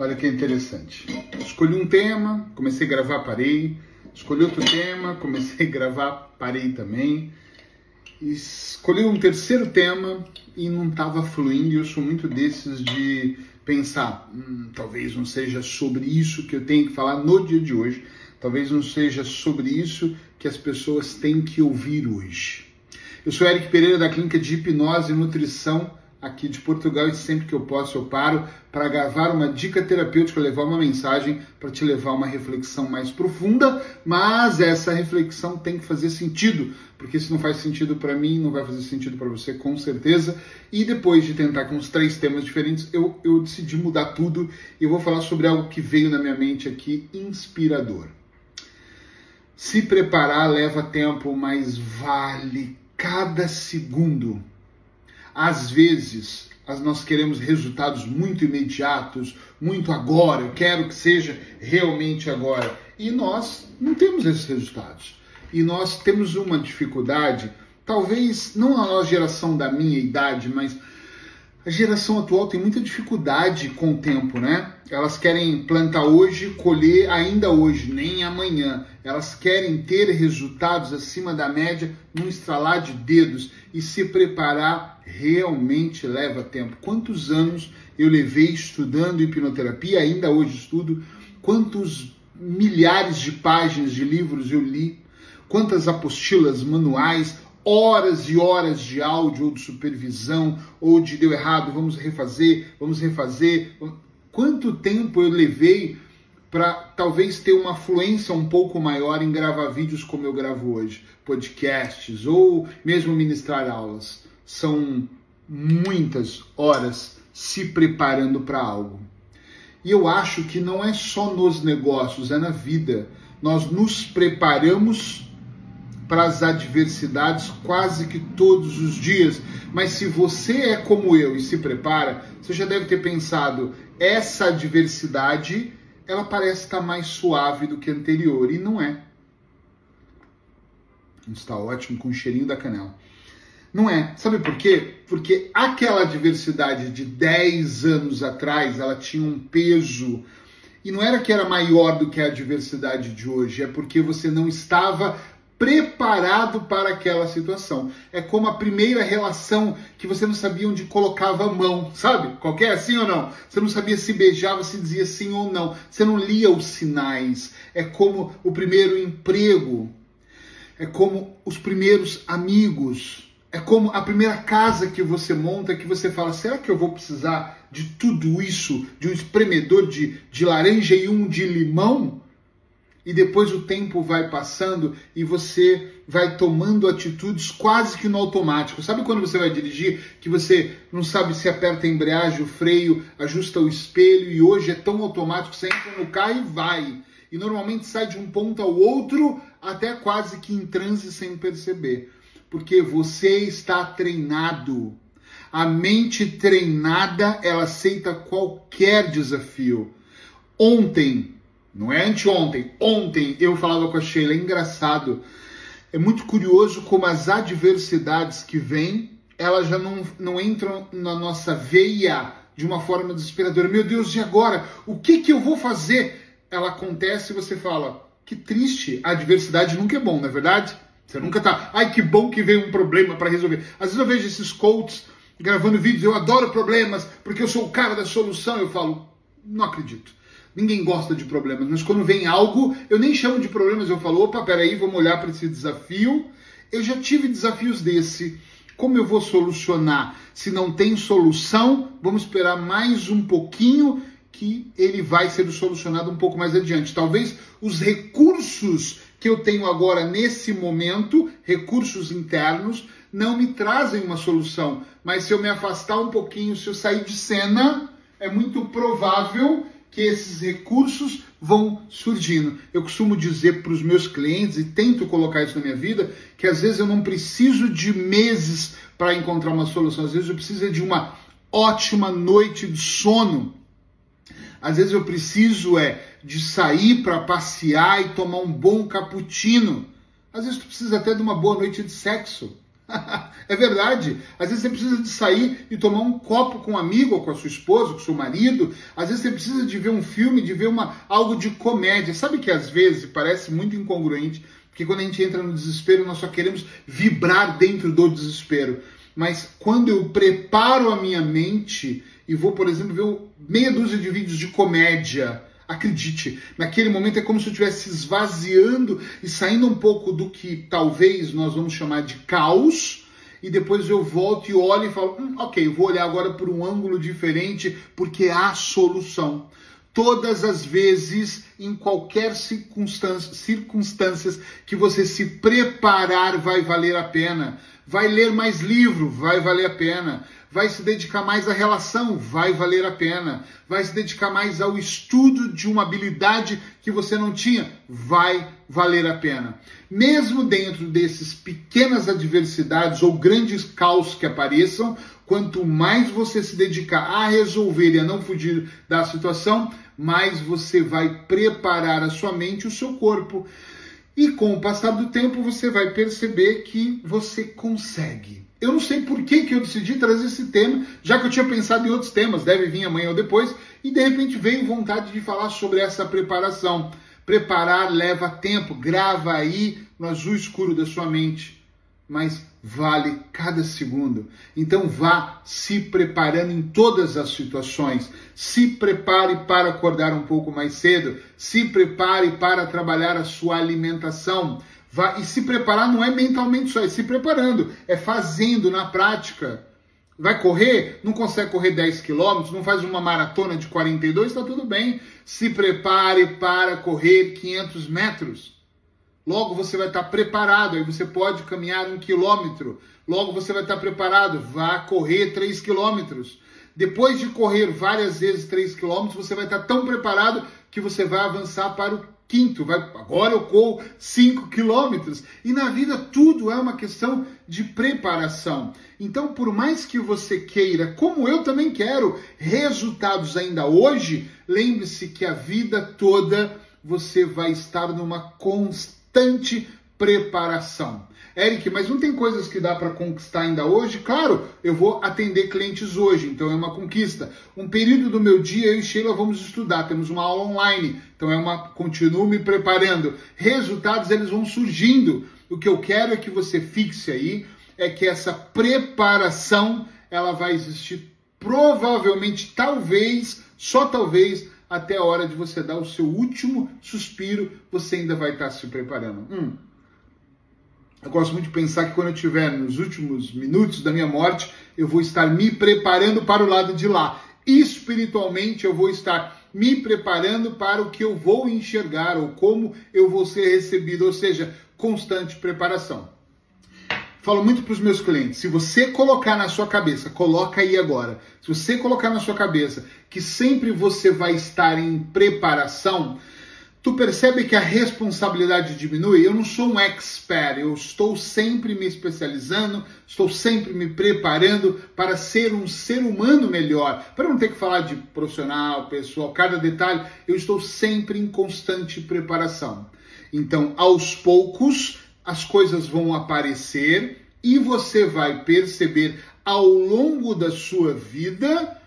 Olha que interessante. Escolhi um tema, comecei a gravar, parei. Escolhi outro tema, comecei a gravar, parei também. Escolhi um terceiro tema e não estava fluindo. Eu sou muito desses de pensar, hum, talvez não seja sobre isso que eu tenho que falar no dia de hoje. Talvez não seja sobre isso que as pessoas têm que ouvir hoje. Eu sou Eric Pereira da Clínica de Hipnose e Nutrição aqui de Portugal e sempre que eu posso eu paro para gravar uma dica terapêutica, levar uma mensagem para te levar a uma reflexão mais profunda, mas essa reflexão tem que fazer sentido, porque se não faz sentido para mim, não vai fazer sentido para você com certeza. E depois de tentar com os três temas diferentes, eu, eu decidi mudar tudo e eu vou falar sobre algo que veio na minha mente aqui, inspirador. Se preparar leva tempo, mas vale cada segundo às vezes, nós queremos resultados muito imediatos, muito agora, eu quero que seja realmente agora. E nós não temos esses resultados. E nós temos uma dificuldade, talvez não a nossa geração da minha idade, mas a geração atual tem muita dificuldade com o tempo, né? Elas querem plantar hoje, colher ainda hoje, nem amanhã. Elas querem ter resultados acima da média num estralar de dedos e se preparar realmente leva tempo. Quantos anos eu levei estudando hipnoterapia, ainda hoje estudo, quantos milhares de páginas de livros eu li, quantas apostilas, manuais, horas e horas de áudio ou de supervisão, ou de deu errado, vamos refazer, vamos refazer. Quanto tempo eu levei para talvez ter uma fluência um pouco maior em gravar vídeos como eu gravo hoje, podcasts ou mesmo ministrar aulas. São muitas horas se preparando para algo. E eu acho que não é só nos negócios, é na vida. Nós nos preparamos para as adversidades quase que todos os dias. Mas se você é como eu e se prepara, você já deve ter pensado: essa adversidade ela parece estar mais suave do que a anterior. E não é. Está ótimo com o cheirinho da canela. Não é. Sabe por quê? Porque aquela adversidade de 10 anos atrás, ela tinha um peso e não era que era maior do que a adversidade de hoje, é porque você não estava preparado para aquela situação. É como a primeira relação que você não sabia onde colocava a mão, sabe? Qualquer assim ou não? Você não sabia se beijava, se dizia sim ou não. Você não lia os sinais. É como o primeiro emprego. É como os primeiros amigos. É como a primeira casa que você monta, que você fala: será que eu vou precisar de tudo isso? De um espremedor de, de laranja e um de limão? e depois o tempo vai passando e você vai tomando atitudes quase que no automático. Sabe quando você vai dirigir que você não sabe se aperta a embreagem, o freio, ajusta o espelho e hoje é tão automático, você entra no carro e vai. E normalmente sai de um ponto ao outro até quase que em transe sem perceber. Porque você está treinado. A mente treinada, ela aceita qualquer desafio. Ontem não é anteontem, ontem eu falava com a Sheila, é engraçado. É muito curioso como as adversidades que vêm, elas já não, não entram na nossa veia de uma forma desesperadora. Meu Deus, e agora? O que, que eu vou fazer? Ela acontece e você fala, que triste, a adversidade nunca é bom, não é verdade? Você nunca tá, ai que bom que veio um problema para resolver. Às vezes eu vejo esses coaches gravando vídeos, eu adoro problemas, porque eu sou o cara da solução. Eu falo, não acredito. Ninguém gosta de problemas, mas quando vem algo, eu nem chamo de problemas, eu falo, opa, peraí, vamos olhar para esse desafio. Eu já tive desafios desse. Como eu vou solucionar? Se não tem solução, vamos esperar mais um pouquinho que ele vai ser solucionado um pouco mais adiante. Talvez os recursos que eu tenho agora nesse momento, recursos internos, não me trazem uma solução. Mas se eu me afastar um pouquinho, se eu sair de cena, é muito provável que esses recursos vão surgindo. Eu costumo dizer para os meus clientes, e tento colocar isso na minha vida, que às vezes eu não preciso de meses para encontrar uma solução, às vezes eu preciso de uma ótima noite de sono. Às vezes eu preciso é de sair para passear e tomar um bom cappuccino. Às vezes tu precisa até de uma boa noite de sexo. é verdade. Às vezes você precisa de sair e tomar um copo com um amigo, ou com a sua esposa, com o seu marido. Às vezes você precisa de ver um filme, de ver uma, algo de comédia. Sabe que às vezes parece muito incongruente, porque quando a gente entra no desespero, nós só queremos vibrar dentro do desespero. Mas quando eu preparo a minha mente e vou, por exemplo, ver meia dúzia de vídeos de comédia, Acredite, naquele momento é como se eu estivesse esvaziando e saindo um pouco do que talvez nós vamos chamar de caos, e depois eu volto e olho e falo: hum, ok, vou olhar agora por um ângulo diferente, porque há solução. Todas as vezes, em qualquer circunstância, circunstâncias que você se preparar, vai valer a pena. Vai ler mais livro, vai valer a pena vai se dedicar mais à relação, vai valer a pena. Vai se dedicar mais ao estudo de uma habilidade que você não tinha, vai valer a pena. Mesmo dentro desses pequenas adversidades ou grandes caos que apareçam, quanto mais você se dedicar a resolver e a não fugir da situação, mais você vai preparar a sua mente e o seu corpo. E com o passar do tempo, você vai perceber que você consegue. Eu não sei por que, que eu decidi trazer esse tema, já que eu tinha pensado em outros temas, deve vir amanhã ou depois, e de repente veio vontade de falar sobre essa preparação. Preparar leva tempo, grava aí no azul escuro da sua mente, mas vale cada segundo. Então vá se preparando em todas as situações. Se prepare para acordar um pouco mais cedo, se prepare para trabalhar a sua alimentação Vai, e se preparar não é mentalmente só, é se preparando, é fazendo na prática. Vai correr? Não consegue correr 10 quilômetros, não faz uma maratona de 42, está tudo bem. Se prepare para correr 500 metros. Logo você vai estar preparado, aí você pode caminhar um quilômetro. Logo você vai estar preparado, vá correr 3 quilômetros. Depois de correr várias vezes 3 quilômetros, você vai estar tão preparado que você vai avançar para o quinto, vai, agora eu corro 5 quilômetros. E na vida tudo é uma questão de preparação. Então, por mais que você queira, como eu também quero, resultados ainda hoje, lembre-se que a vida toda você vai estar numa constante preparação. Eric, mas não tem coisas que dá para conquistar ainda hoje? Claro, eu vou atender clientes hoje, então é uma conquista. Um período do meu dia, eu e Sheila vamos estudar, temos uma aula online, então é uma. Continuo me preparando. Resultados, eles vão surgindo. O que eu quero é que você fixe aí, é que essa preparação, ela vai existir provavelmente, talvez, só talvez, até a hora de você dar o seu último suspiro, você ainda vai estar se preparando. Hum. Eu gosto muito de pensar que quando eu estiver nos últimos minutos da minha morte, eu vou estar me preparando para o lado de lá. Espiritualmente, eu vou estar me preparando para o que eu vou enxergar ou como eu vou ser recebido, ou seja, constante preparação. Falo muito para os meus clientes, se você colocar na sua cabeça, coloca aí agora, se você colocar na sua cabeça que sempre você vai estar em preparação, Tu percebe que a responsabilidade diminui? Eu não sou um expert, eu estou sempre me especializando, estou sempre me preparando para ser um ser humano melhor, para não ter que falar de profissional, pessoal, cada detalhe, eu estou sempre em constante preparação. Então, aos poucos, as coisas vão aparecer e você vai perceber ao longo da sua vida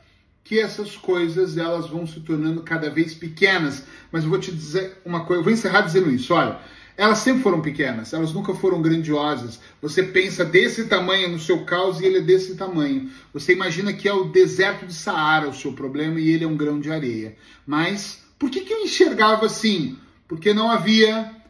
que essas coisas elas vão se tornando cada vez pequenas. Mas eu vou te dizer uma coisa, eu vou encerrar dizendo isso. Olha, elas sempre foram pequenas, elas nunca foram grandiosas. Você pensa desse tamanho no seu caos e ele é desse tamanho. Você imagina que é o deserto de Saara o seu problema e ele é um grão de areia. Mas por que, que eu enxergava assim? Porque não havia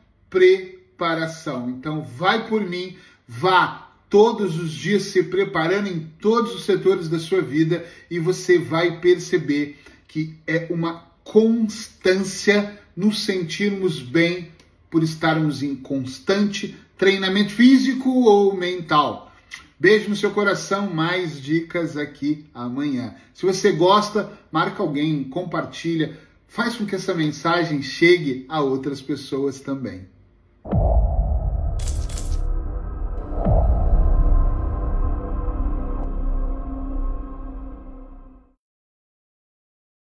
preparação. Então vai por mim, vá todos os dias se preparando em todos os setores da sua vida e você vai perceber que é uma constância nos sentirmos bem por estarmos em constante treinamento físico ou mental. Beijo no seu coração, mais dicas aqui amanhã. Se você gosta, marca alguém, compartilha, faz com que essa mensagem chegue a outras pessoas também. you